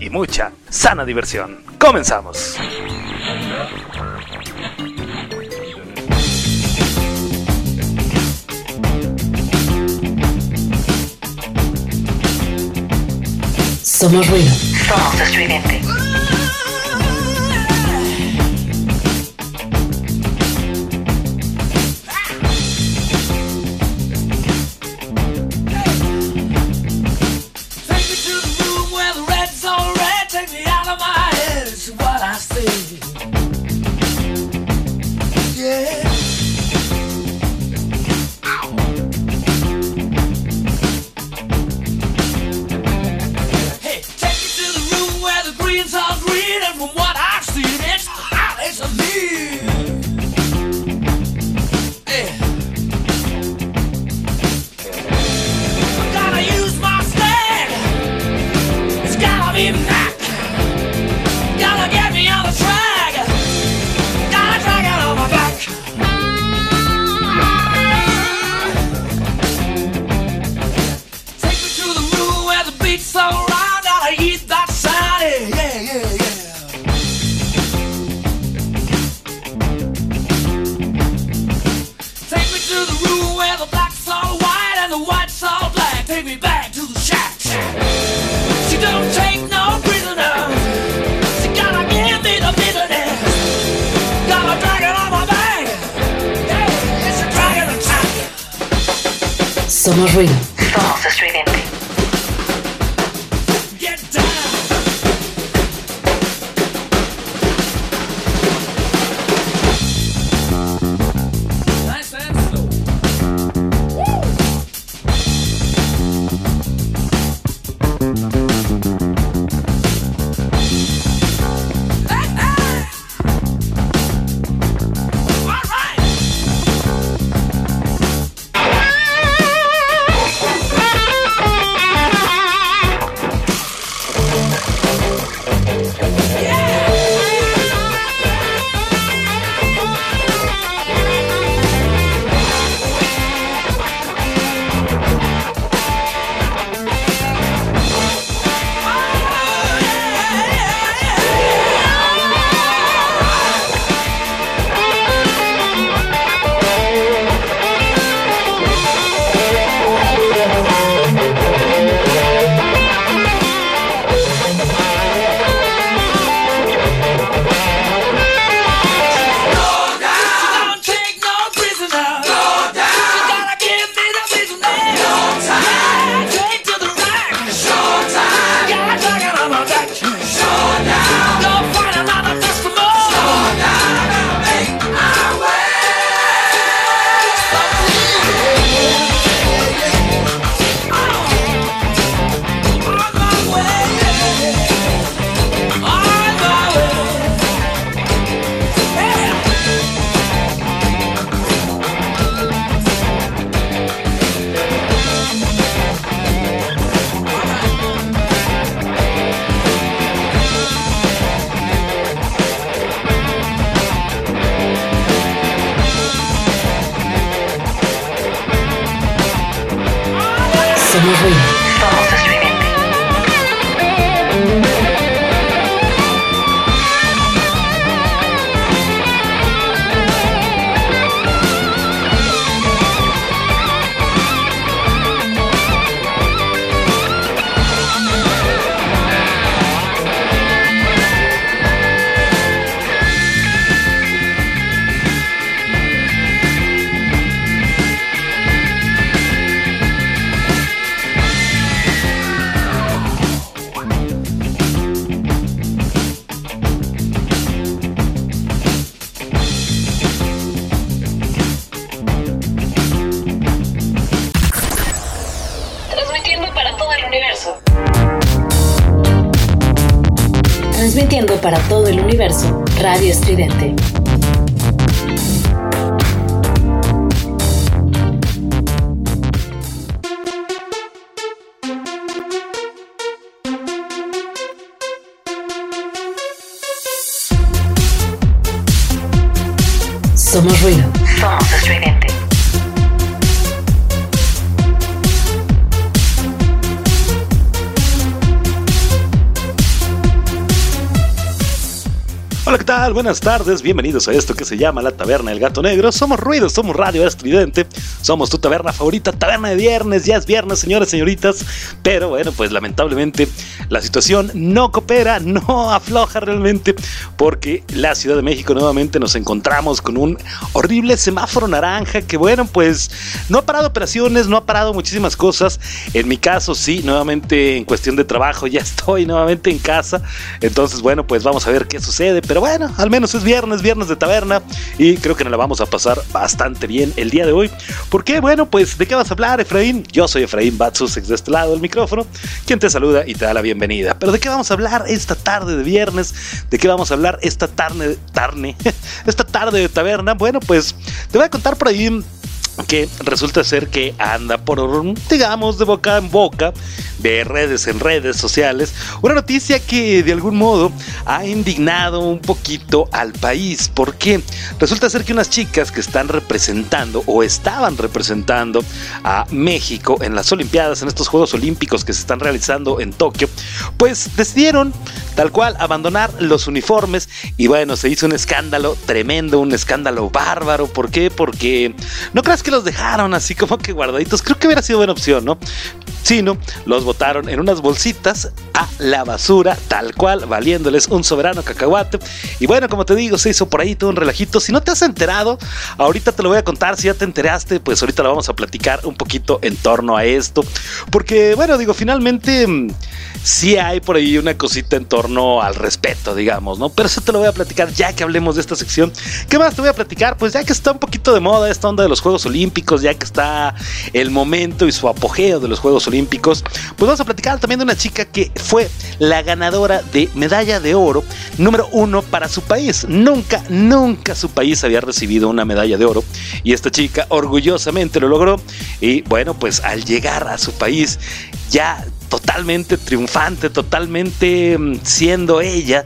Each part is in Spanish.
y mucha sana diversión. Comenzamos. Somos ruido. Somos estridente. Loud. Eat that sound. Yeah, yeah, yeah, yeah. Take me to the room where the black's all white and the white's all black. Take me back to the shack. She don't take no prisoner. She gotta give me the bitterness. Gotta drag it on my back. Yeah, it's a dragon attack. Somos ruido. Somos Hola, ¿qué tal? Buenas tardes, bienvenidos a esto que se llama La Taberna del Gato Negro. Somos Ruido, somos Radio Estridente, somos tu taberna favorita, taberna de viernes, ya es viernes, señores, señoritas. Pero bueno, pues lamentablemente la situación no coopera, no afloja realmente, porque la Ciudad de México nuevamente nos encontramos con un horrible semáforo naranja que bueno, pues no ha parado operaciones, no ha parado muchísimas cosas. En mi caso, sí, nuevamente en cuestión de trabajo ya estoy nuevamente en casa. Entonces, bueno, pues vamos a ver qué sucede. Pero bueno, al menos es viernes, viernes de taberna y creo que nos la vamos a pasar bastante bien el día de hoy. ¿Por qué? Bueno, pues ¿de qué vas a hablar, Efraín? Yo soy Efraín Batsus, de este lado del micrófono, quien te saluda y te da la bienvenida. Pero ¿de qué vamos a hablar esta tarde de viernes? ¿De qué vamos a hablar esta tarde, tarde, esta tarde de taberna? Bueno, pues te voy a contar por ahí que resulta ser que anda por, digamos, de boca en boca, de redes en redes sociales, una noticia que de algún modo ha indignado un poquito al país, porque resulta ser que unas chicas que están representando o estaban representando a México en las Olimpiadas, en estos Juegos Olímpicos que se están realizando en Tokio, pues decidieron tal cual abandonar los uniformes y bueno, se hizo un escándalo tremendo, un escándalo bárbaro, ¿por qué? Porque no creas que los dejaron así como que guardaditos. Creo que hubiera sido buena opción, ¿no? Sino los botaron en unas bolsitas a la basura, tal cual, valiéndoles un soberano cacahuate. Y bueno, como te digo, se hizo por ahí todo un relajito. Si no te has enterado, ahorita te lo voy a contar. Si ya te enteraste, pues ahorita lo vamos a platicar un poquito en torno a esto. Porque, bueno, digo, finalmente sí hay por ahí una cosita en torno al respeto, digamos, ¿no? Pero eso te lo voy a platicar ya que hablemos de esta sección. ¿Qué más te voy a platicar? Pues ya que está un poquito de moda esta onda de los Juegos Olímpicos, ya que está el momento y su apogeo de los Juegos Olímpicos, pues vamos a platicar también de una chica que fue la ganadora de medalla de oro número uno para su país. Nunca, nunca su país había recibido una medalla de oro y esta chica orgullosamente lo logró y bueno, pues al llegar a su país ya totalmente triunfante, totalmente mm, siendo ella,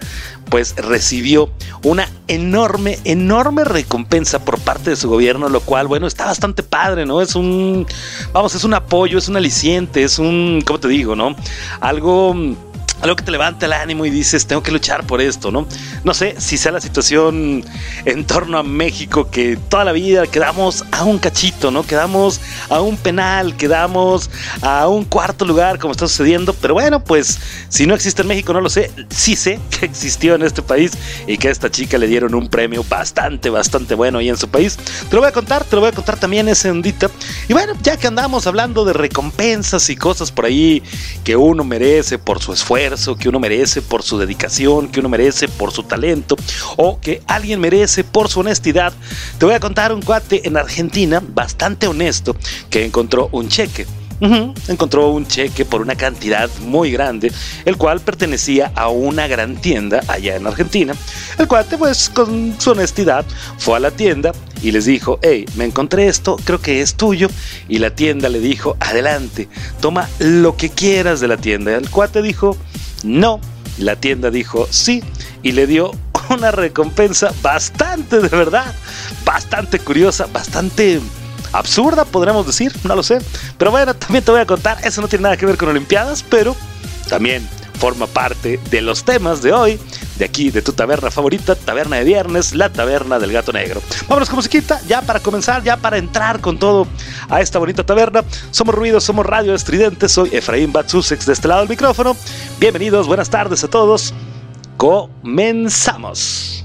pues recibió una enorme, enorme recompensa por parte de su gobierno, lo cual, bueno, está bastante padre, ¿no? Es un, vamos, es un apoyo, es un aliciente, es un, ¿cómo te digo, no? Algo mm, algo que te levanta el ánimo y dices, tengo que luchar por esto, ¿no? No sé si sea la situación en torno a México que toda la vida quedamos a un cachito, ¿no? Quedamos a un penal, quedamos a un cuarto lugar, como está sucediendo, pero bueno, pues si no existe en México, no lo sé, sí sé que existió en este país y que a esta chica le dieron un premio bastante, bastante bueno ahí en su país. Te lo voy a contar, te lo voy a contar también ese ondita. Y bueno, ya que andamos hablando de recompensas y cosas por ahí que uno merece por su esfuerzo, que uno merece por su dedicación, que uno merece por su talento o que alguien merece por su honestidad. Te voy a contar un cuate en Argentina bastante honesto que encontró un cheque. Encontró un cheque por una cantidad muy grande, el cual pertenecía a una gran tienda allá en Argentina. El cuate, pues, con su honestidad, fue a la tienda y les dijo, hey, me encontré esto, creo que es tuyo. Y la tienda le dijo, adelante, toma lo que quieras de la tienda. El cuate dijo, no. La tienda dijo, sí. Y le dio una recompensa bastante, de verdad, bastante curiosa, bastante absurda, podríamos decir, no lo sé. Pero bueno, también te voy a contar, eso no tiene nada que ver con Olimpiadas, pero también forma parte de los temas de hoy, de aquí, de tu taberna favorita, taberna de viernes, la taberna del gato negro. Vámonos con musiquita, ya para comenzar, ya para entrar con todo a esta bonita taberna. Somos Ruido, somos Radio Estridente, soy Efraín Batsusex de este lado del micrófono. Bienvenidos, buenas tardes a todos. Comenzamos.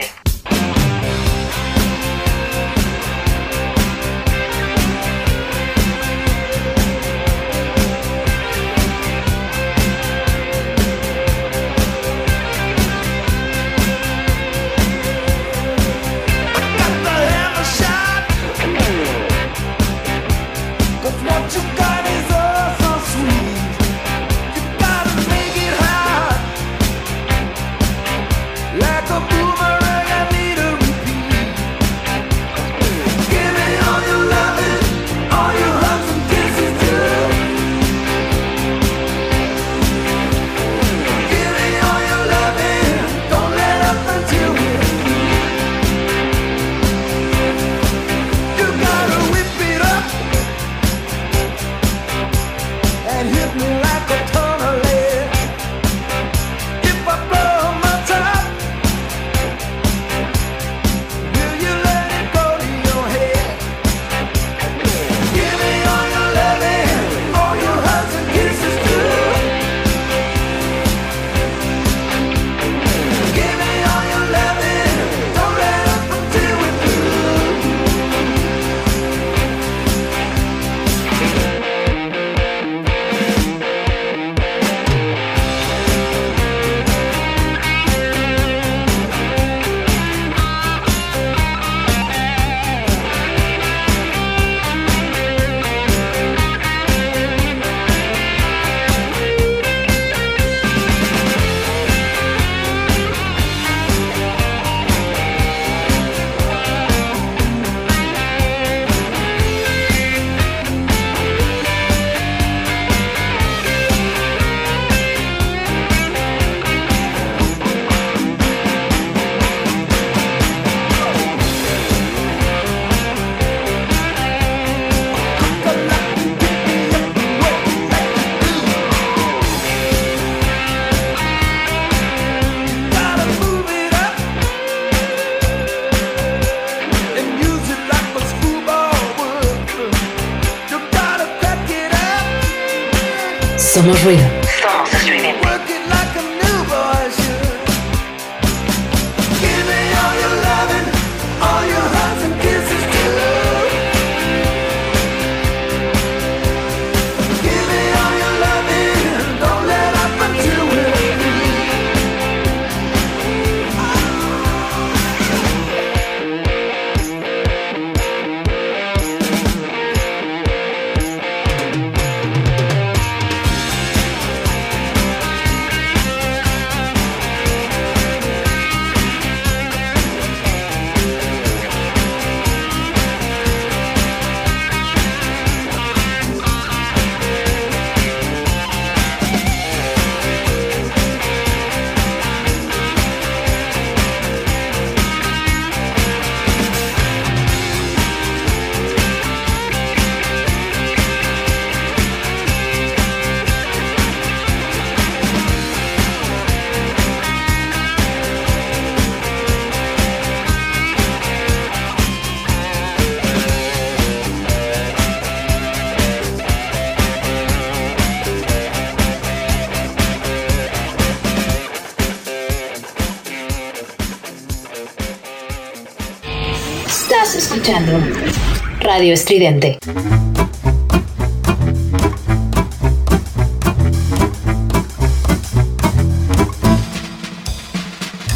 Radio Estridente.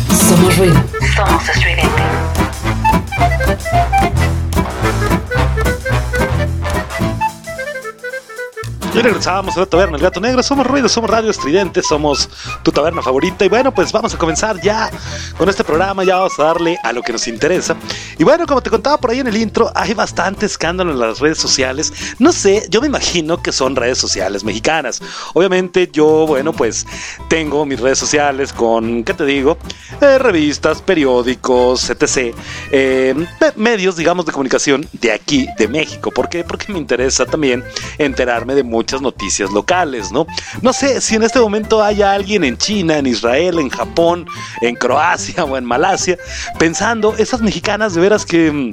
Somos ruido. Somos estridente. Y regresábamos a la taberna El Gato Negro. Somos ruido, somos radio estridente, somos tu taberna favorita. Y bueno, pues vamos a comenzar ya con este programa. Ya vamos a darle a lo que nos interesa. Y bueno, como te contaba por ahí en el intro, hay bastante escándalo en las redes sociales. No sé, yo me imagino que son redes sociales mexicanas. Obviamente, yo, bueno, pues tengo mis redes sociales con, ¿qué te digo? Eh, revistas, periódicos, etc. me- medios, digamos, de comunicación de aquí, de México. ¿Por qué? Porque me interesa también enterarme de muchas noticias locales, ¿no? No sé si en este momento haya alguien en China, en Israel, en Japón, en Croacia o en Malasia, pensando, esas mexicanas de veras que...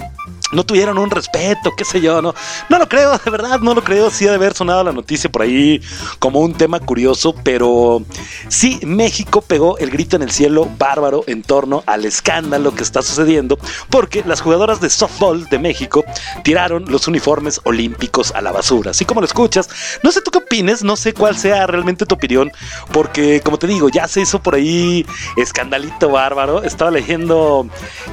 no tuvieron un respeto, qué sé yo, no, no lo creo, de verdad, no lo creo, sí ha de haber sonado la noticia por ahí como un tema curioso, pero sí, México pegó el grito en el cielo bárbaro en torno al escándalo que está sucediendo, porque las jugadoras de softball de México tiraron los uniformes olímpicos a la basura, así como lo escuchas, no sé tú qué opines, no sé cuál sea realmente tu opinión, porque como te digo, ya se hizo por ahí escandalito bárbaro, estaba leyendo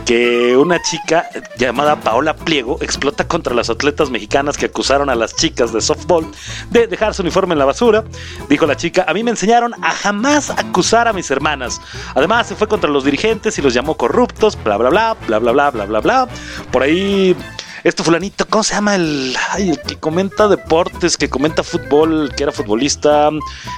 que una chica llamada Paola Pliego explota contra las atletas mexicanas que acusaron a las chicas de softball de dejar su uniforme en la basura. Dijo la chica, a mí me enseñaron a jamás acusar a mis hermanas. Además se fue contra los dirigentes y los llamó corruptos, bla bla bla, bla bla bla bla bla bla. Por ahí este fulanito, ¿cómo se llama? El, ay, el que comenta deportes, que comenta fútbol, que era futbolista,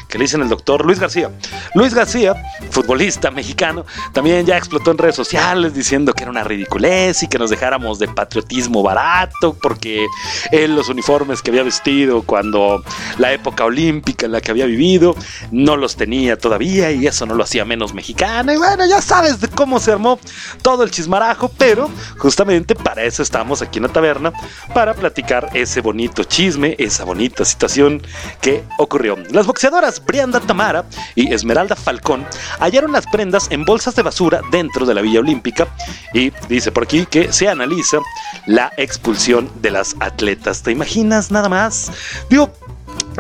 que le dicen el doctor Luis García. Luis García, futbolista mexicano, también ya explotó en redes sociales diciendo que era una ridiculez y que nos dejáramos de patriotismo barato, porque él los uniformes que había vestido cuando la época olímpica en la que había vivido no los tenía todavía y eso no lo hacía menos mexicano. Y bueno, ya sabes de cómo se armó todo el chismarajo, pero justamente para eso estamos aquí en la taberna, para platicar ese bonito chisme, esa bonita situación que ocurrió. Las boxeadoras Brianda Tamara y Esmeralda Falcón hallaron las prendas en bolsas de basura dentro de la Villa Olímpica y dice por aquí que se analiza la expulsión de las atletas. ¿Te imaginas nada más? Digo,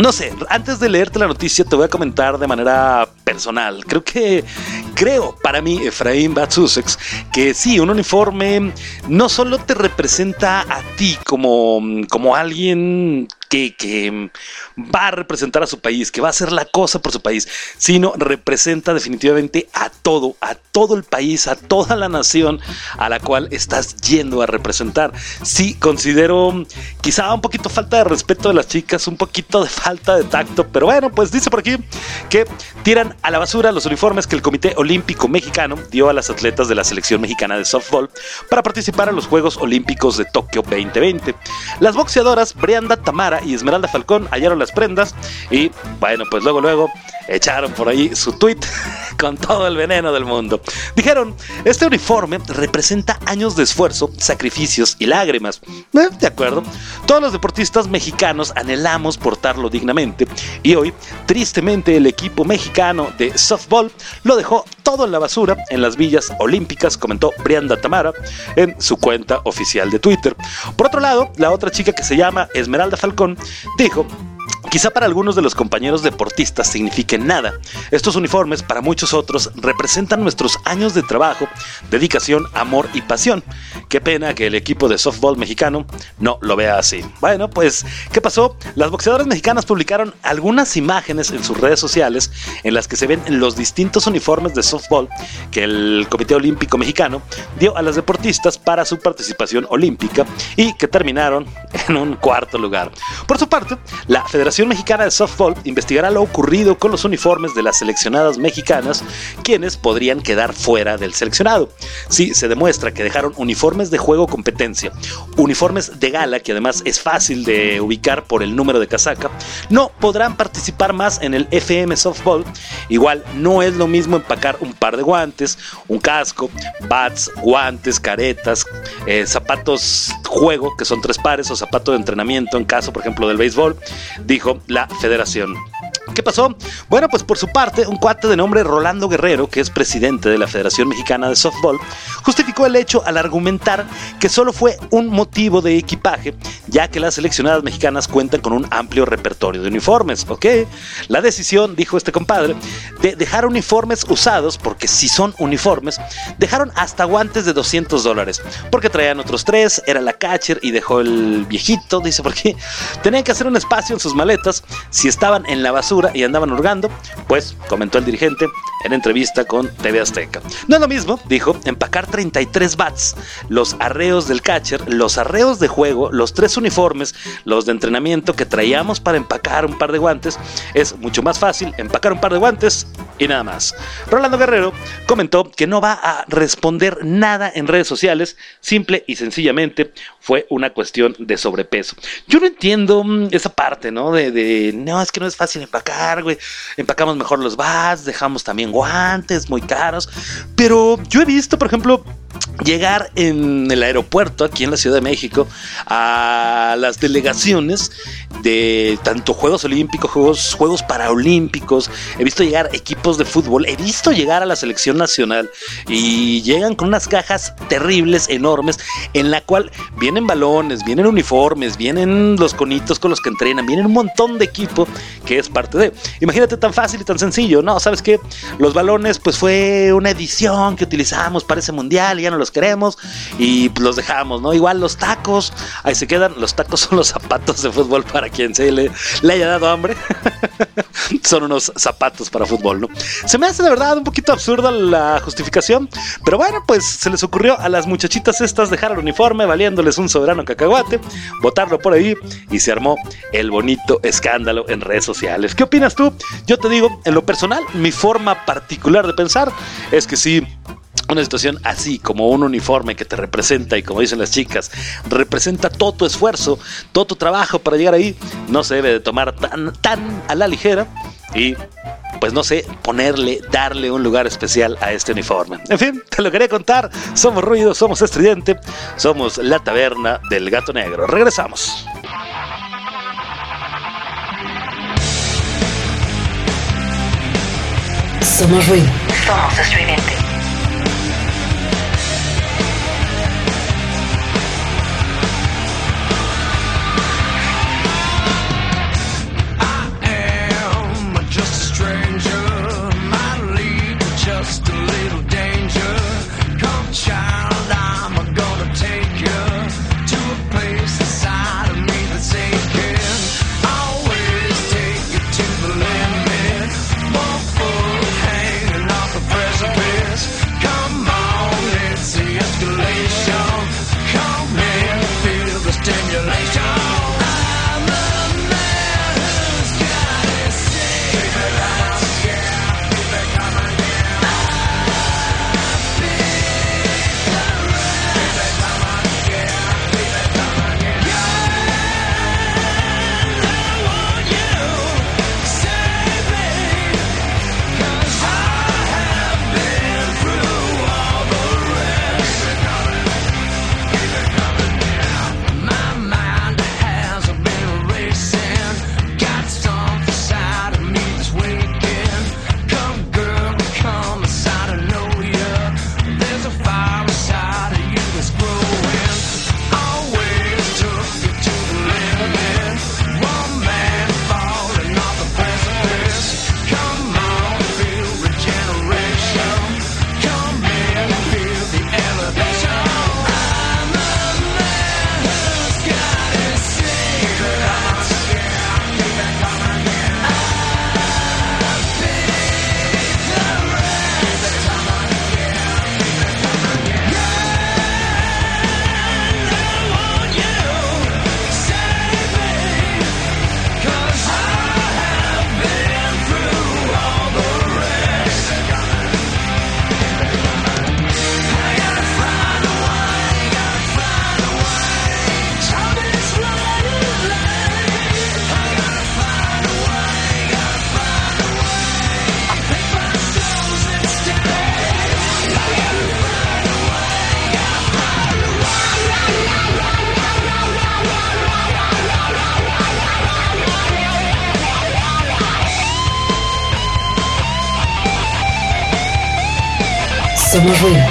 no sé, antes de leerte la noticia te voy a comentar de manera personal. Creo que, creo para mí, Efraín Batsusex, que sí, un uniforme no solo te representa a ti como, como alguien que, que va a representar a su país, que va a hacer la cosa por su país, sino representa definitivamente a todo, a todo el país, a toda la nación a la cual estás yendo a representar. Sí, considero quizá un poquito falta de respeto de las chicas, un poquito de falta de tacto, pero bueno, pues dice por aquí que tiran a la basura los uniformes que el Comité Olímpico Mexicano dio a las atletas de la selección mexicana de softball para participar en los Juegos Olímpicos de Tokio 2020. Las boxeadoras Brianda Tamara y Esmeralda Falcón hallaron las prendas y bueno, pues luego luego echaron por ahí su tweet con todo el veneno del mundo. Dijeron, este uniforme representa años de esfuerzo, sacrificios y lágrimas. Eh, de acuerdo, todos los deportistas mexicanos anhelamos portarlo dignamente y hoy, tristemente, el equipo mexicano de softball lo dejó todo en la basura en las villas olímpicas, comentó Brianda Tamara en su cuenta oficial de Twitter. Por otro lado, la otra chica que se llama Esmeralda Falcón dijo Quizá para algunos de los compañeros deportistas signifiquen nada. Estos uniformes para muchos otros representan nuestros años de trabajo, dedicación, amor y pasión. Qué pena que el equipo de softball mexicano no lo vea así. Bueno, pues, ¿qué pasó? Las boxeadoras mexicanas publicaron algunas imágenes en sus redes sociales en las que se ven los distintos uniformes de softball que el Comité Olímpico Mexicano dio a las deportistas para su participación olímpica y que terminaron en un cuarto lugar. Por su parte, la Federación Mexicana de Softball investigará lo ocurrido con los uniformes de las seleccionadas mexicanas, quienes podrían quedar fuera del seleccionado. Si se demuestra que dejaron uniformes de juego competencia, uniformes de gala, que además es fácil de ubicar por el número de casaca, no podrán participar más en el FM Softball. Igual no es lo mismo empacar un par de guantes, un casco, bats, guantes, caretas, eh, zapatos juego, que son tres pares, o zapato de entrenamiento en caso, por ejemplo, del béisbol, dijo la federación. ¿Qué pasó? Bueno, pues por su parte, un cuate de nombre Rolando Guerrero, que es presidente de la Federación Mexicana de Softball, justificó el hecho al argumentar que solo fue un motivo de equipaje, ya que las seleccionadas mexicanas cuentan con un amplio repertorio de uniformes, ¿ok? La decisión, dijo este compadre, de dejar uniformes usados, porque si son uniformes, dejaron hasta guantes de 200 dólares, porque traían otros tres, era la catcher y dejó el viejito, dice, porque tenían que hacer un espacio en sus maletas si estaban en la basura y andaban hurgando, pues comentó el dirigente en entrevista con TV Azteca. No es lo mismo, dijo, empacar 33 bats, los arreos del catcher, los arreos de juego, los tres uniformes, los de entrenamiento que traíamos para empacar un par de guantes. Es mucho más fácil empacar un par de guantes y nada más. Rolando Guerrero comentó que no va a responder nada en redes sociales, simple y sencillamente fue una cuestión de sobrepeso. Yo no entiendo mm, esa parte, ¿no? De, de, no, es que no es fácil empacar, güey. Empacamos mejor los bats, dejamos también guantes muy caros. Pero yo he visto, por ejemplo, llegar en el aeropuerto aquí en la Ciudad de México a las delegaciones de tanto Juegos Olímpicos, Juegos, Juegos Paraolímpicos. He visto llegar equipos de fútbol, he visto llegar a la selección nacional y llegan con unas cajas terribles, enormes, en la cual vienen balones, vienen uniformes, vienen los conitos con los que entrenan, vienen un montón de equipo que es parte de. Imagínate tan fácil y tan sencillo, ¿no? ¿Sabes qué? Los balones, pues fue una edición que utilizamos para ese mundial ya no los queremos y pues, los dejamos, ¿no? Igual los tacos, ahí se quedan. Los tacos son los zapatos de fútbol para quien se le, le haya dado hambre. son unos zapatos para fútbol, ¿no? Se me hace de verdad un poquito absurda la justificación, pero bueno, pues se les ocurrió a las muchachitas estas dejar el uniforme valiéndoles un soberano cacahuate, botarlo por ahí y se armó el bonito escándalo en redes sociales. ¿Qué opinas tú? Yo te digo, en lo personal, mi forma particular de pensar es que sí una situación así como un uniforme que te representa y como dicen las chicas, representa todo tu esfuerzo, todo tu trabajo para llegar ahí, no se debe de tomar tan, tan a la ligera y pues no sé, ponerle, darle un lugar especial a este uniforme. En fin, te lo quería contar. Somos Ruido, somos Estridente, somos la taberna del gato negro. Regresamos. Somos ruido. Somos estridente. Somos ruido.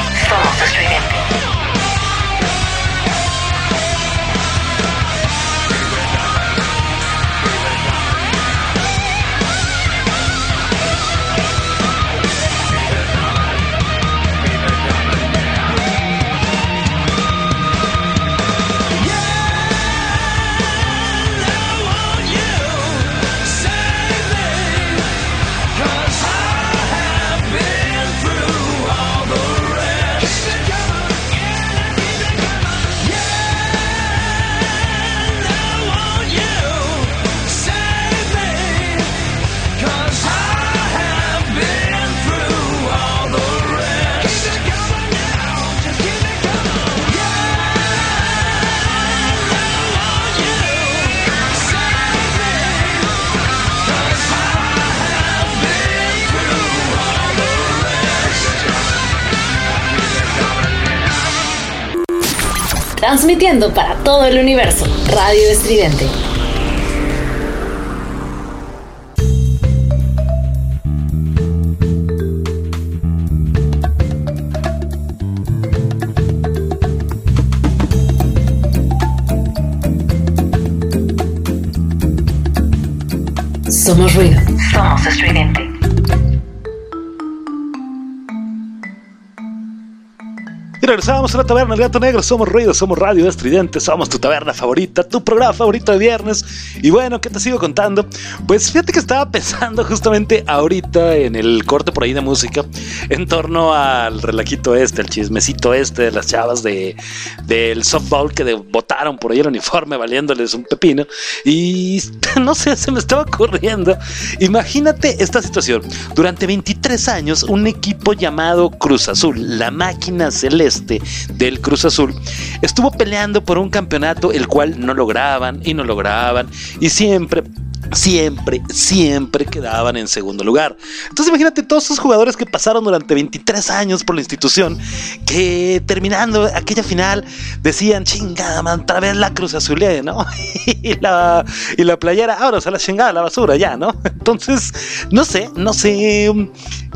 Transmitiendo para todo el universo. Radio Estridente. Somos ruido. Somos estridente. Regresamos a la taberna El Gato Negro. Somos ruido, somos radio estridente, somos tu taberna favorita, tu programa favorito de viernes. Y bueno, ¿qué te sigo contando? Pues fíjate que estaba pensando justamente ahorita en el corte por ahí de música en torno al relajito este, el chismecito este de las chavas de, del softball que de- botaron por ahí el uniforme valiéndoles un pepino. Y no sé, se me estaba ocurriendo. Imagínate esta situación. Durante 23 años, un equipo llamado Cruz Azul, la máquina celeste del Cruz Azul, estuvo peleando por un campeonato el cual no lograban y no lograban y siempre siempre, siempre quedaban en segundo lugar. Entonces imagínate todos esos jugadores que pasaron durante 23 años por la institución, que terminando aquella final decían, chingada, man, otra vez la Cruz Azulé, ¿no? y, la, y la playera, ahora se la chingada la basura ya, ¿no? Entonces, no sé, no sé,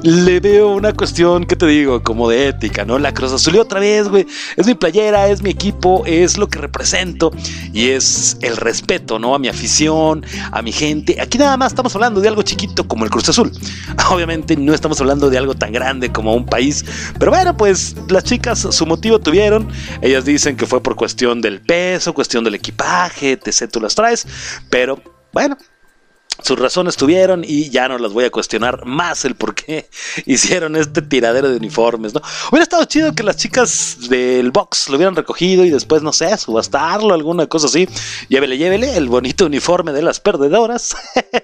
le veo una cuestión, que te digo? Como de ética, ¿no? La Cruz Azul otra vez, güey, es mi playera, es mi equipo, es lo que represento y es el respeto, ¿no? A mi afición, a mi gente. Aquí nada más estamos hablando de algo chiquito como el Cruz Azul. Obviamente no estamos hablando de algo tan grande como un país, pero bueno, pues las chicas su motivo tuvieron. Ellas dicen que fue por cuestión del peso, cuestión del equipaje, etc. Tú las traes, pero bueno, sus razones tuvieron y ya no las voy a cuestionar más el por qué hicieron este tiradero de uniformes, ¿no? Hubiera estado chido que las chicas del box lo hubieran recogido y después, no sé, subastarlo, alguna cosa así. Llévele, llévele el bonito uniforme de las perdedoras.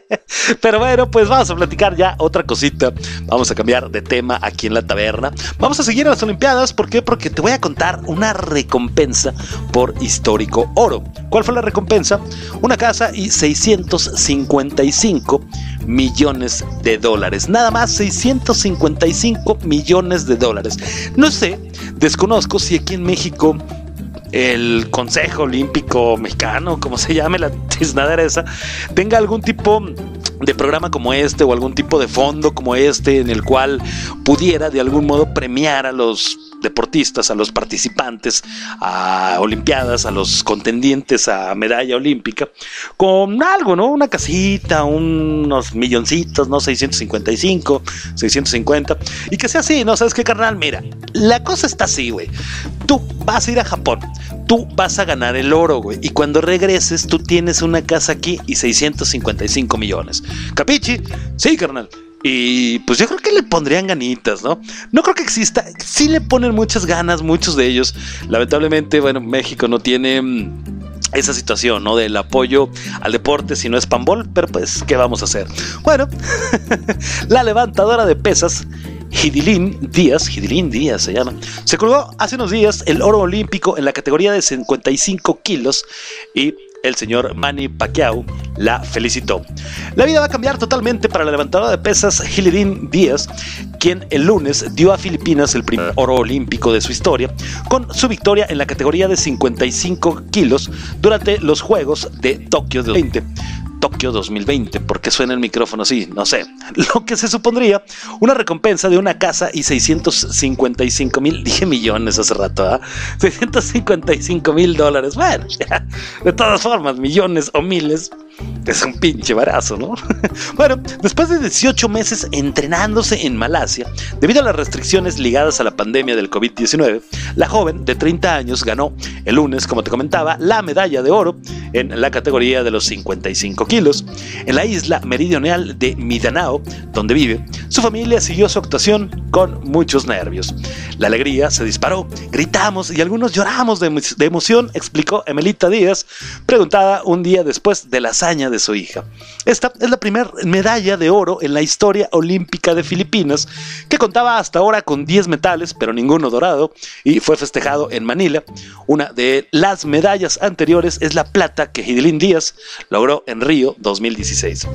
Pero bueno, pues vamos a platicar ya otra cosita. Vamos a cambiar de tema aquí en la taberna. Vamos a seguir a las Olimpiadas. ¿Por qué? Porque te voy a contar una recompensa por histórico oro. ¿Cuál fue la recompensa? Una casa y 655 millones de dólares. Nada más 655 millones de dólares. No sé, desconozco si aquí en México el Consejo Olímpico Mexicano, como se llame la tiznadera esa, tenga algún tipo de programa como este o algún tipo de fondo como este en el cual pudiera de algún modo premiar a los deportistas, a los participantes a Olimpiadas, a los contendientes a medalla olímpica, con algo, ¿no? Una casita, unos milloncitos, ¿no? 655, 650, y que sea así, ¿no? ¿Sabes qué, carnal? Mira, la cosa está así, güey. Tú vas a ir a Japón, tú vas a ganar el oro, güey, y cuando regreses, tú tienes una casa aquí y 655 millones. ¿Capichi? Sí, carnal. Y pues yo creo que le pondrían ganitas, ¿no? No creo que exista. Sí le ponen muchas ganas, muchos de ellos. Lamentablemente, bueno, México no tiene mm, esa situación, ¿no? Del apoyo al deporte si no es pambol, pero pues, ¿qué vamos a hacer? Bueno, la levantadora de pesas. Hidilín Díaz, Hidilín Díaz se llama, se colgó hace unos días el oro olímpico en la categoría de 55 kilos y el señor Manny Pacquiao la felicitó. La vida va a cambiar totalmente para la levantadora de pesas Hilidin Díaz, quien el lunes dio a Filipinas el primer oro olímpico de su historia con su victoria en la categoría de 55 kilos durante los Juegos de Tokio del 20. Tokio 2020. ¿Por qué suena el micrófono así? No sé. Lo que se supondría una recompensa de una casa y 655 mil, dije millones hace rato, ¿ah? 655 mil dólares. Bueno, de todas formas, millones o miles es un pinche barazo, ¿no? bueno, después de 18 meses entrenándose en Malasia, debido a las restricciones ligadas a la pandemia del COVID-19, la joven de 30 años ganó el lunes, como te comentaba, la medalla de oro en la categoría de los 55 kilos. En la isla meridional de Mindanao, donde vive, su familia siguió su actuación con muchos nervios. La alegría se disparó, gritamos y algunos lloramos de, emo- de emoción, explicó Emelita Díaz, preguntada un día después de la hazaña de su hija. Esta es la primera medalla de oro en la historia olímpica de Filipinas, que contaba hasta ahora con 10 metales, pero ninguno dorado, y fue festejado en Manila. Una de las medallas anteriores es la plata que Hidilín Díaz logró en Río 2016.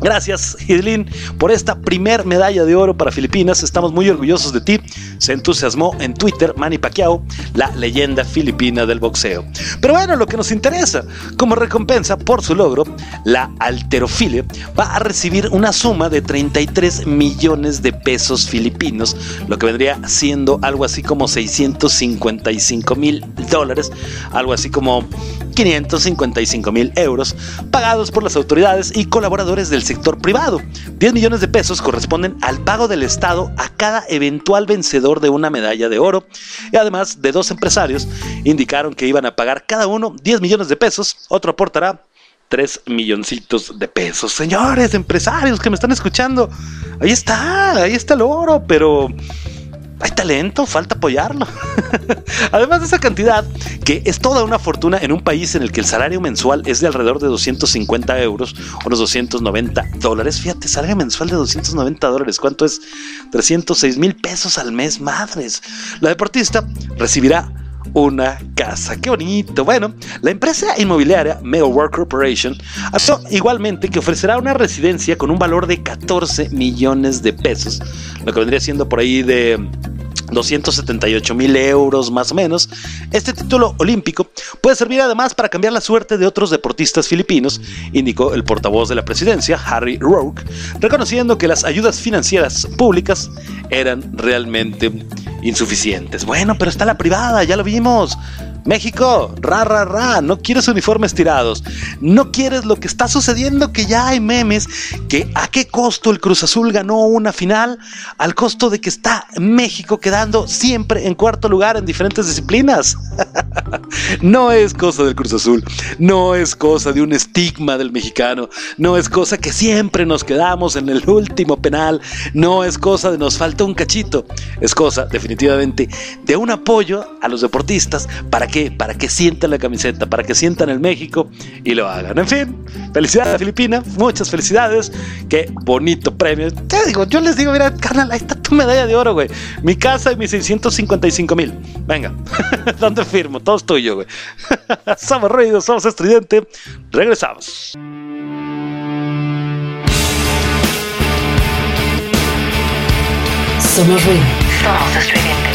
Gracias, Hidlin, por esta primer medalla de oro para Filipinas. Estamos muy orgullosos de ti. Se entusiasmó en Twitter Manny Pacquiao, la leyenda filipina del boxeo. Pero bueno, lo que nos interesa, como recompensa por su logro, la alterofilia va a recibir una suma de 33 millones de pesos filipinos, lo que vendría siendo algo así como 655 mil dólares, algo así como 555 mil euros, pagados por las autoridades y colaboradores del sector privado. 10 millones de pesos corresponden al pago del Estado a cada eventual vencedor de una medalla de oro, y además de dos empresarios indicaron que iban a pagar cada uno 10 millones de pesos, otro aportará 3 milloncitos de pesos. Señores, empresarios que me están escuchando, ahí está, ahí está el oro, pero hay talento, falta apoyarlo. Además de esa cantidad, que es toda una fortuna en un país en el que el salario mensual es de alrededor de 250 euros, unos 290 dólares. Fíjate, salario mensual de 290 dólares, ¿cuánto es? 306 mil pesos al mes, madres. La deportista recibirá una casa. Qué bonito. Bueno, la empresa inmobiliaria World Corporation avisó igualmente que ofrecerá una residencia con un valor de 14 millones de pesos, lo que vendría siendo por ahí de 278 mil euros más o menos. Este título olímpico puede servir además para cambiar la suerte de otros deportistas filipinos, indicó el portavoz de la presidencia, Harry Roque, reconociendo que las ayudas financieras públicas eran realmente insuficientes. Bueno, pero está la privada, ya lo vimos. México, ra, ra, ra, no quieres uniformes tirados, no quieres lo que está sucediendo, que ya hay memes, que a qué costo el Cruz Azul ganó una final, al costo de que está México quedando siempre en cuarto lugar en diferentes disciplinas. no es cosa del Cruz Azul, no es cosa de un estigma del mexicano, no es cosa que siempre nos quedamos en el último penal, no es cosa de nos falta un cachito, es cosa definitivamente de un apoyo a los deportistas para qué? Para que sientan la camiseta, para que sientan el México y lo hagan. En fin, felicidades Filipina, muchas felicidades. Qué bonito premio. Te digo, yo les digo, mira, carnal, ahí está tu medalla de oro, güey. Mi casa y mis 655 mil. Venga, ¿dónde firmo? Todo es tuyo, güey. somos ruidos, somos estridente. Regresamos. Somos ruido. Somos estridente.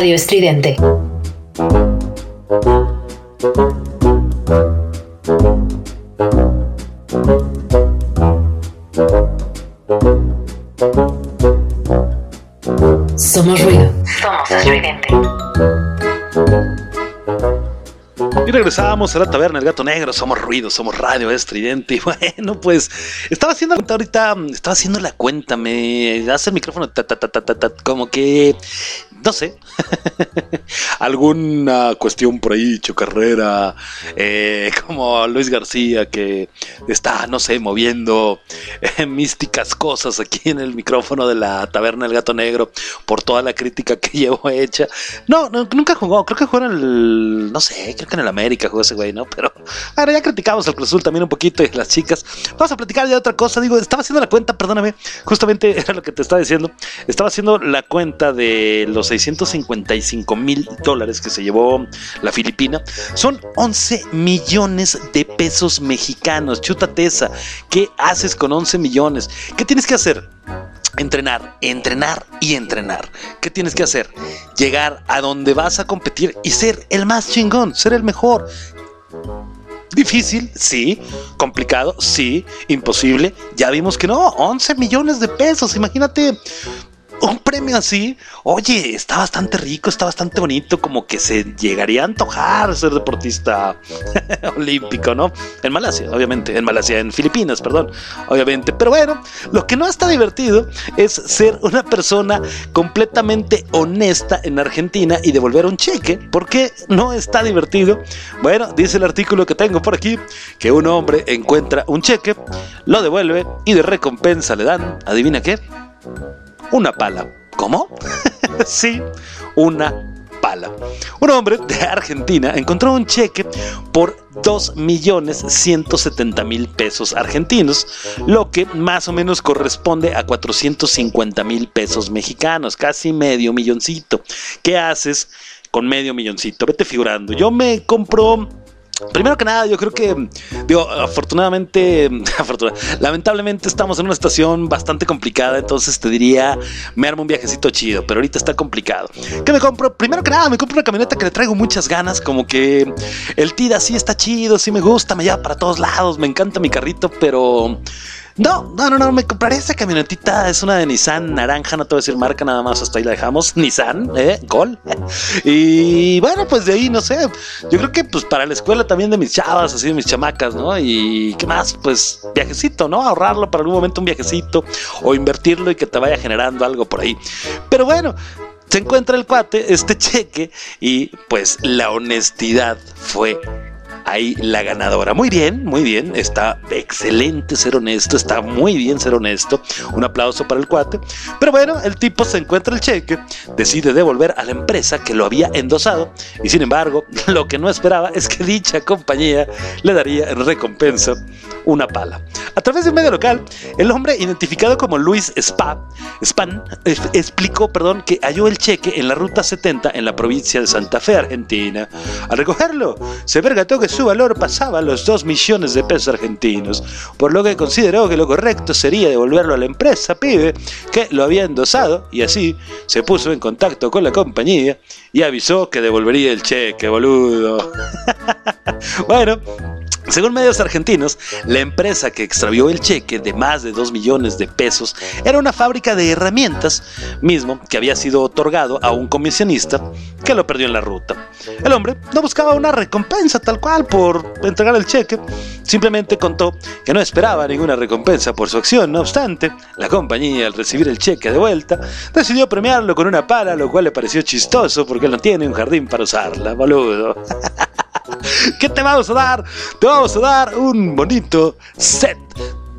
Radio Estridente. Somos ruido. Somos estridente. Y regresamos a la taberna El Gato Negro. Somos ruido, somos radio estridente. Y bueno, pues estaba haciendo la cuenta ahorita, estaba haciendo la cuenta. Me hace el micrófono ta, ta, ta, ta, ta, ta, como que no sé, alguna cuestión por ahí, chocarrera, eh, como Luis García que está, no sé, moviendo eh, místicas cosas aquí en el micrófono de la taberna del gato negro por toda la crítica que llevo hecha. No, no, nunca jugó, creo que jugó en el, no sé, creo que en el América jugó ese güey, ¿no? Pero ahora ya criticamos al Cruz Azul también un poquito y las chicas. Vamos a platicar de otra cosa, digo, estaba haciendo la cuenta, perdóname, justamente era lo que te estaba diciendo, estaba haciendo la cuenta de los 655 mil dólares que se llevó la Filipina. Son 11 millones de pesos mexicanos. Chútate esa. ¿Qué haces con 11 millones? ¿Qué tienes que hacer? Entrenar, entrenar y entrenar. ¿Qué tienes que hacer? Llegar a donde vas a competir y ser el más chingón, ser el mejor. Difícil, sí. Complicado, sí. Imposible. Ya vimos que no. 11 millones de pesos. Imagínate un premio así, oye, está bastante rico, está bastante bonito, como que se llegaría a antojar ser deportista olímpico, ¿no? En Malasia, obviamente, en Malasia, en Filipinas, perdón, obviamente. Pero bueno, lo que no está divertido es ser una persona completamente honesta en Argentina y devolver un cheque. ¿Por qué no está divertido? Bueno, dice el artículo que tengo por aquí, que un hombre encuentra un cheque, lo devuelve y de recompensa le dan, adivina qué, una pala. ¿Cómo? sí, una pala. Un hombre de Argentina encontró un cheque por 2.170.000 pesos argentinos, lo que más o menos corresponde a 450.000 pesos mexicanos, casi medio milloncito. ¿Qué haces con medio milloncito? Vete figurando. Yo me compro Primero que nada, yo creo que, digo, afortunadamente, afortuna- lamentablemente estamos en una estación bastante complicada, entonces te diría, me armo un viajecito chido, pero ahorita está complicado. ¿Qué me compro? Primero que nada, me compro una camioneta que le traigo muchas ganas, como que el Tida sí está chido, sí me gusta, me lleva para todos lados, me encanta mi carrito, pero... No, no, no, no, me compraré esa camionetita. Es una de Nissan naranja, no te voy a decir marca, nada más hasta ahí la dejamos. Nissan, ¿eh? Gol. Y bueno, pues de ahí, no sé. Yo creo que pues para la escuela también de mis chavas, así de mis chamacas, ¿no? Y qué más, pues viajecito, ¿no? Ahorrarlo para algún momento un viajecito o invertirlo y que te vaya generando algo por ahí. Pero bueno. Se encuentra el cuate, este cheque, y pues la honestidad fue ahí la ganadora. Muy bien, muy bien. Está excelente ser honesto. Está muy bien ser honesto. Un aplauso para el cuate. Pero bueno, el tipo se encuentra el cheque, decide devolver a la empresa que lo había endosado. Y sin embargo, lo que no esperaba es que dicha compañía le daría en recompensa una pala. A través de un medio local, el hombre identificado como Luis Spa, Span es- explicó perdón, que halló el cheque en la ruta 70 en la provincia de Santa Fe, Argentina. Al recogerlo, se percató que su valor pasaba los 2 millones de pesos argentinos, por lo que consideró que lo correcto sería devolverlo a la empresa, pibe, que lo había endosado, y así se puso en contacto con la compañía y avisó que devolvería el cheque, boludo. bueno, según medios argentinos, la empresa que extravió el cheque de más de 2 millones de pesos era una fábrica de herramientas, mismo que había sido otorgado a un comisionista que lo perdió en la ruta. El hombre no buscaba una recompensa tal cual por entregar el cheque, simplemente contó que no esperaba ninguna recompensa por su acción. No obstante, la compañía, al recibir el cheque de vuelta, decidió premiarlo con una pala, lo cual le pareció chistoso porque él no tiene un jardín para usarla, boludo. ¿Qué te vamos a dar? Te vamos a dar un bonito set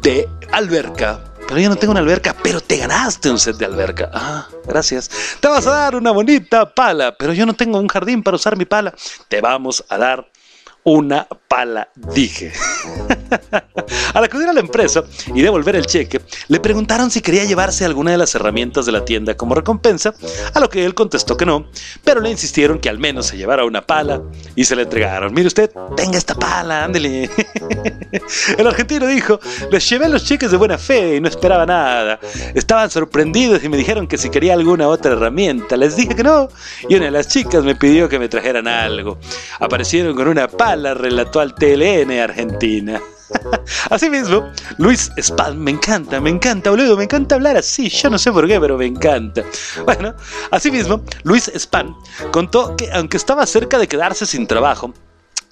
de alberca. Pero yo no tengo una alberca, pero te ganaste un set de alberca. Ah, gracias. Te vas a dar una bonita pala, pero yo no tengo un jardín para usar mi pala. Te vamos a dar una pala, dije. Al acudir a la empresa y devolver el cheque, le preguntaron si quería llevarse alguna de las herramientas de la tienda como recompensa, a lo que él contestó que no, pero le insistieron que al menos se llevara una pala y se la entregaron. Mire usted, tenga esta pala, ándele. El argentino dijo, les llevé los cheques de buena fe y no esperaba nada. Estaban sorprendidos y me dijeron que si quería alguna otra herramienta. Les dije que no y una de las chicas me pidió que me trajeran algo. Aparecieron con una pala, relató al TLN Argentina. Asimismo, Luis Spam, me encanta, me encanta, boludo, me encanta hablar así, yo no sé por qué, pero me encanta. Bueno, asimismo, Luis Spam contó que aunque estaba cerca de quedarse sin trabajo,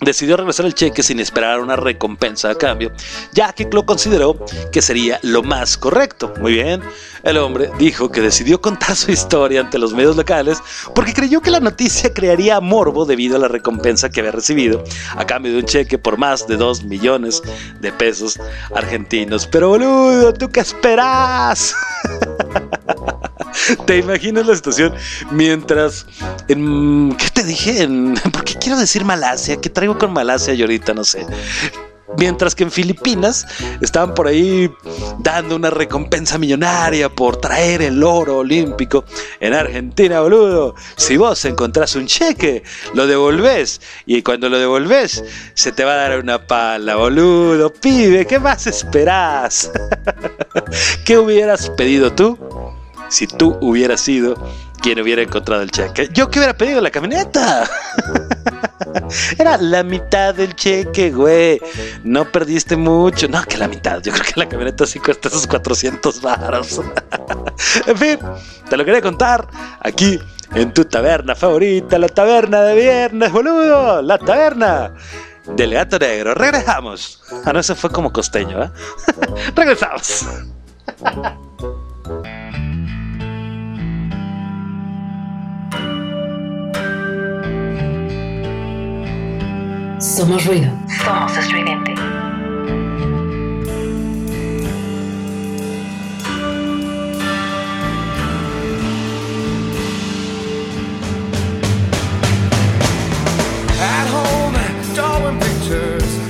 decidió regresar el cheque sin esperar una recompensa a cambio, ya que lo consideró que sería lo más correcto. Muy bien, el hombre dijo que decidió contar su historia ante los medios locales porque creyó que la noticia crearía morbo debido a la recompensa que había recibido a cambio de un cheque por más de 2 millones de pesos argentinos. Pero boludo, ¿tú qué esperás? ¿Te imaginas la situación mientras en qué te dije? ¿Por qué quiero decir Malasia? ¿Qué traigo con Malasia yo ahorita? No sé. Mientras que en Filipinas estaban por ahí dando una recompensa millonaria por traer el oro olímpico. En Argentina, boludo, si vos encontrás un cheque, lo devolvés. Y cuando lo devolvés, se te va a dar una pala, boludo. Pibe, ¿qué más esperás? ¿Qué hubieras pedido tú? Si tú hubieras sido quien hubiera encontrado el cheque. Yo que hubiera pedido la camioneta. Era la mitad del cheque, güey. No perdiste mucho. No, que la mitad. Yo creo que la camioneta sí cuesta esos 400 baros. en fin, te lo quería contar aquí en tu taberna favorita, la taberna de viernes, boludo. La taberna del gato negro. Regresamos. Ah, no, eso fue como costeño, ¿eh? Regresamos. Somos ruido. Somos estridente. At home, drawing pictures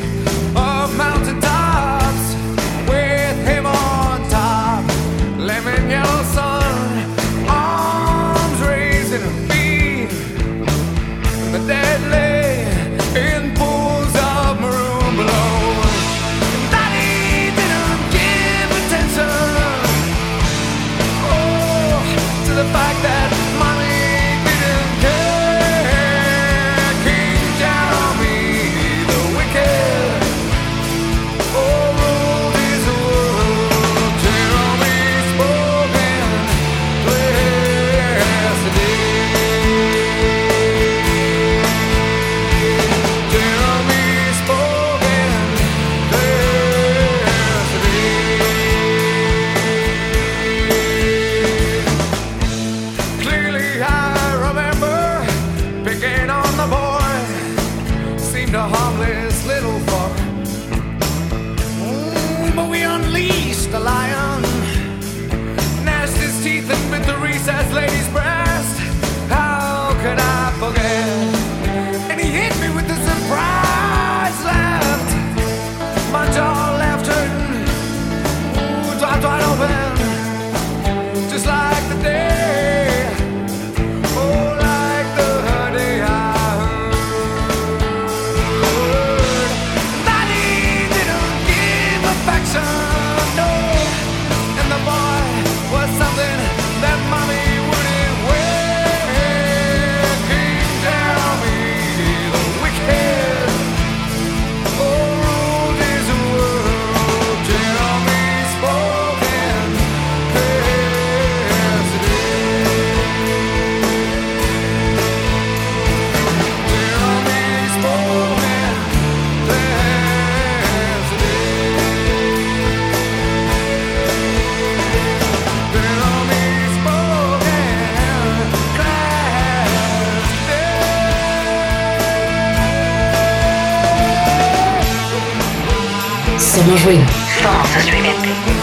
Somos ruido. Somos estridente.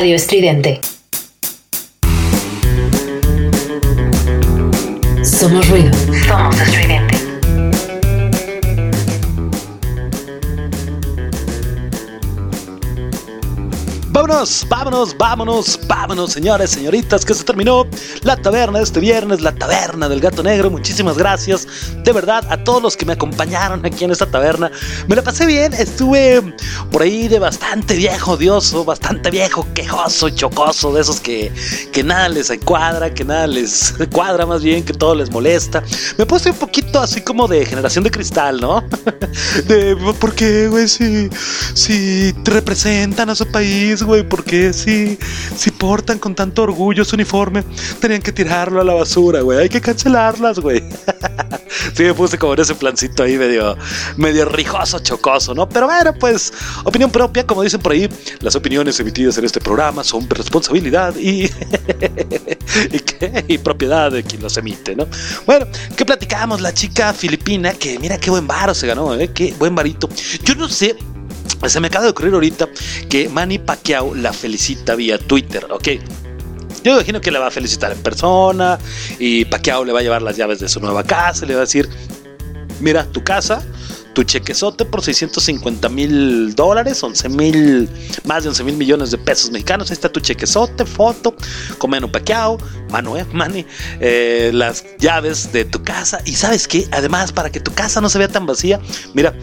Radio Estridente. Somos ruido. Somos estridente. Vámonos, vámonos, vámonos, vámonos, señores, señoritas, que se terminó la taberna de este viernes, la taberna del gato negro. Muchísimas gracias, de verdad, a todos los que me acompañaron aquí en esta taberna. Me la pasé bien, estuve por ahí de bastante viejo, odioso, bastante viejo, quejoso, chocoso, de esos que, que nada les cuadra, que nada les cuadra más bien, que todo les molesta. Me puse un poquito así como de generación de cristal, ¿no? De, ¿por qué, güey? Si, si representan a su país, güey, ¿por qué si, si portan con tanto orgullo su uniforme? Tenían que tirarlo a la basura, güey. Hay que cancelarlas, güey. sí, me puse como en ese plancito ahí medio, medio rijoso, chocoso, ¿no? Pero bueno, pues, opinión propia, como dicen por ahí, las opiniones emitidas en este programa son responsabilidad y, y, y propiedad de quien los emite, ¿no? Bueno, ¿qué platicábamos? La chica filipina, que mira qué buen varo se ganó, ¿eh? Qué buen varito. Yo no sé se me acaba de ocurrir ahorita que Manny Pacquiao la felicita vía Twitter, ¿ok? Yo imagino que le va a felicitar en persona y Pacquiao le va a llevar las llaves de su nueva casa le va a decir, mira, tu casa, tu chequezote por 650 mil dólares, 11 mil, más de 11 mil millones de pesos mexicanos. Ahí está tu chequezote, foto, con Manu Pacquiao, Manu, eh, Manny, eh, las llaves de tu casa. Y sabes qué, además, para que tu casa no se vea tan vacía, mira,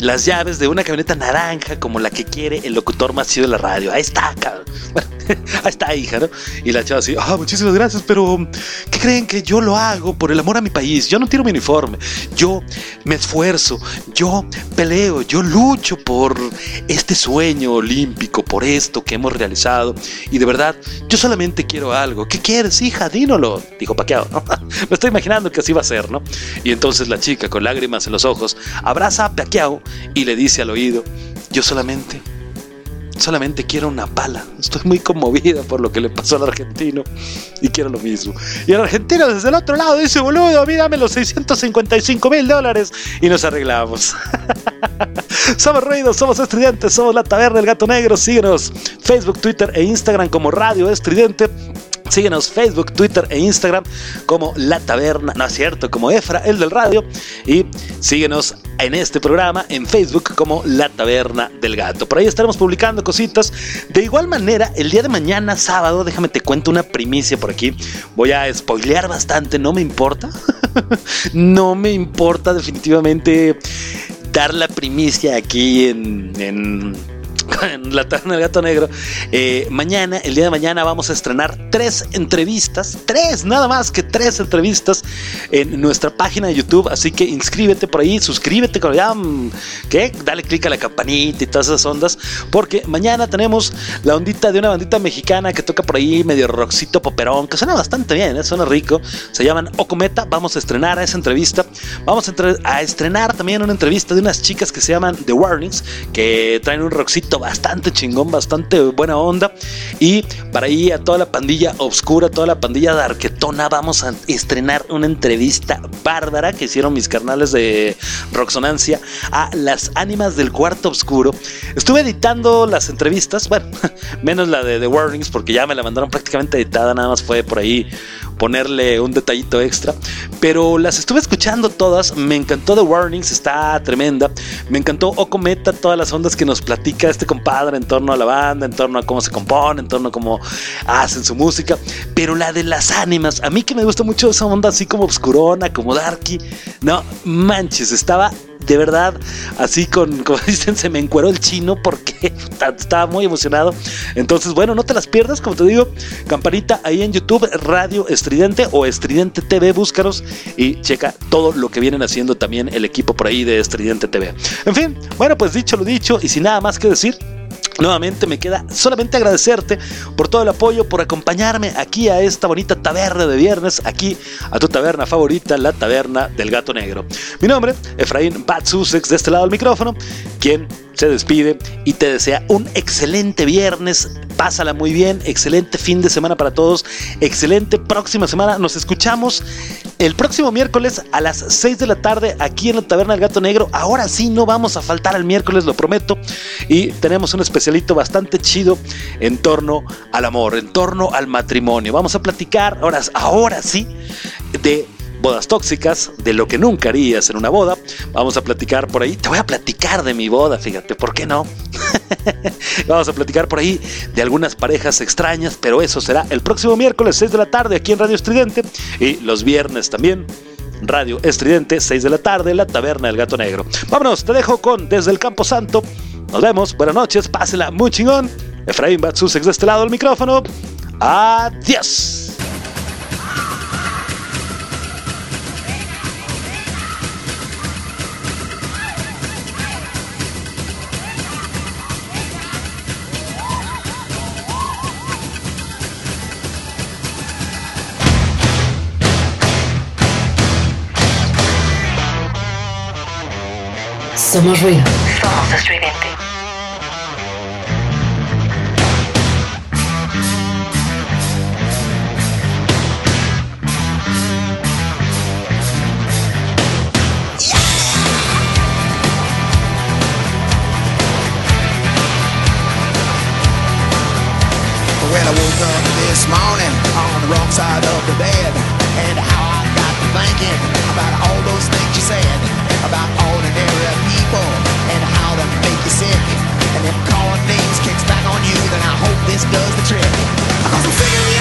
las llaves de una camioneta naranja como la que quiere el locutor más chido de la radio. Ahí está, cabrón. Ahí está, hija, ¿no? Y la chava así, ah, muchísimas gracias, pero ¿qué creen que yo lo hago por el amor a mi país? Yo no tiro mi uniforme, yo me esfuerzo, yo peleo, yo lucho por este sueño olímpico, por esto que hemos realizado. Y de verdad, yo solamente quiero algo. ¿Qué quieres, hija? Dínolo, dijo Paqueado. Me estoy imaginando que así va a ser, ¿no? Y entonces la chica, con lágrimas en los ojos, abraza a Paqueado y le dice al oído, yo solamente solamente quiero una pala. Estoy muy conmovida por lo que le pasó al argentino y quiero lo mismo. Y el argentino desde el otro lado dice, boludo, a mí dame los 655 mil dólares y nos arreglamos. somos ruidos, somos estridentes, somos la taberna del gato negro. Síguenos Facebook, Twitter e Instagram como Radio Estridente. Síguenos Facebook, Twitter e Instagram como La Taberna, no es cierto, como Efra, el del radio. Y síguenos en este programa en Facebook como La Taberna del Gato. Por ahí estaremos publicando cositas. De igual manera, el día de mañana, sábado, déjame te cuento una primicia por aquí. Voy a spoilear bastante, no me importa. no me importa definitivamente dar la primicia aquí en... en en la taberna del gato negro. Eh, mañana, el día de mañana, vamos a estrenar tres entrevistas, tres, nada más que tres entrevistas en nuestra página de YouTube. Así que inscríbete por ahí, suscríbete, con ya, ¿qué? Dale click a la campanita y todas esas ondas, porque mañana tenemos la ondita de una bandita mexicana que toca por ahí medio rockcito poperón, que suena bastante bien, ¿eh? suena rico. Se llaman Ocometa. Vamos a estrenar a esa entrevista. Vamos a estrenar también una entrevista de unas chicas que se llaman The Warnings, que traen un rockcito bastante chingón, bastante buena onda. Y para ahí a toda la pandilla oscura, toda la pandilla darquetona, vamos a estrenar una entrevista bárbara que hicieron mis carnales de Roxonancia a las ánimas del cuarto oscuro. Estuve editando las entrevistas, bueno, menos la de The Warnings, porque ya me la mandaron prácticamente editada, nada más fue por ahí ponerle un detallito extra. Pero las estuve escuchando todas. Me encantó The Warnings, está tremenda. Me encantó Ocometa, todas las ondas que nos platica este compadre en torno a la banda, en torno a cómo se compone, en torno a cómo hacen su música. Pero la de las ánimas, a mí que me gusta mucho esa onda así como obscurona, como darky. No manches, estaba de verdad, así con, como dicen, se me encueró el chino porque estaba muy emocionado. Entonces, bueno, no te las pierdas, como te digo, campanita ahí en YouTube, Radio Estridente o Estridente TV, búscaros y checa todo lo que vienen haciendo también el equipo por ahí de Estridente TV. En fin, bueno, pues dicho lo dicho y sin nada más que decir, Nuevamente me queda solamente agradecerte por todo el apoyo, por acompañarme aquí a esta bonita taberna de viernes, aquí a tu taberna favorita, la taberna del gato negro. Mi nombre, Efraín Bad Sussex, de este lado del micrófono, quien se despide y te desea un excelente viernes. Pásala muy bien, excelente fin de semana para todos, excelente próxima semana. Nos escuchamos el próximo miércoles a las 6 de la tarde aquí en la Taberna del Gato Negro. Ahora sí, no vamos a faltar el miércoles, lo prometo. Y tenemos un especialito bastante chido en torno al amor, en torno al matrimonio. Vamos a platicar ahora, ahora sí de bodas tóxicas, de lo que nunca harías en una boda. Vamos a platicar por ahí. Te voy a platicar de mi boda, fíjate, ¿por qué no? Vamos a platicar por ahí de algunas parejas extrañas, pero eso será el próximo miércoles 6 de la tarde aquí en Radio Estridente y los viernes también. Radio Estridente, 6 de la tarde, la taberna del gato negro. Vámonos, te dejo con Desde el Campo Santo. Nos vemos, buenas noches, pásela muy chingón. Efraín Batsusex de este lado del micrófono. Adiós. Somos ruido. Somos estridente. When I woke up this morning on the wrong side of the bed, and how I got to thinking. this does the trick. I'm you.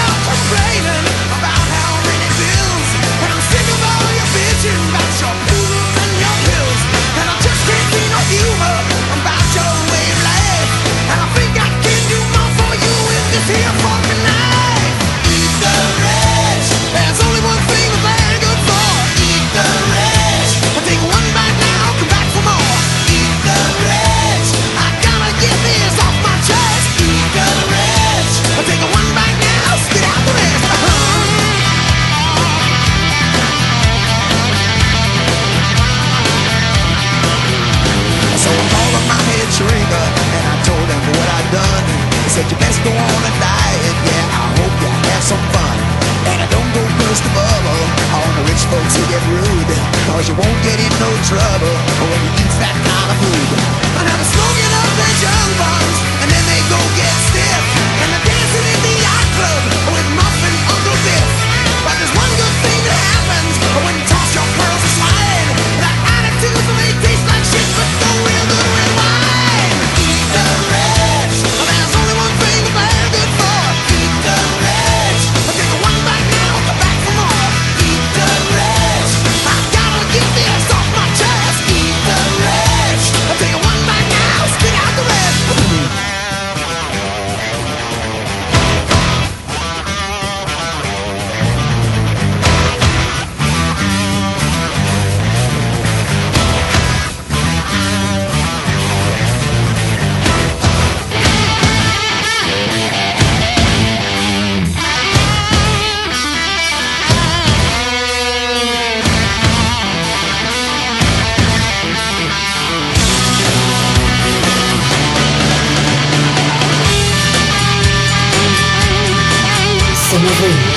Absolutely.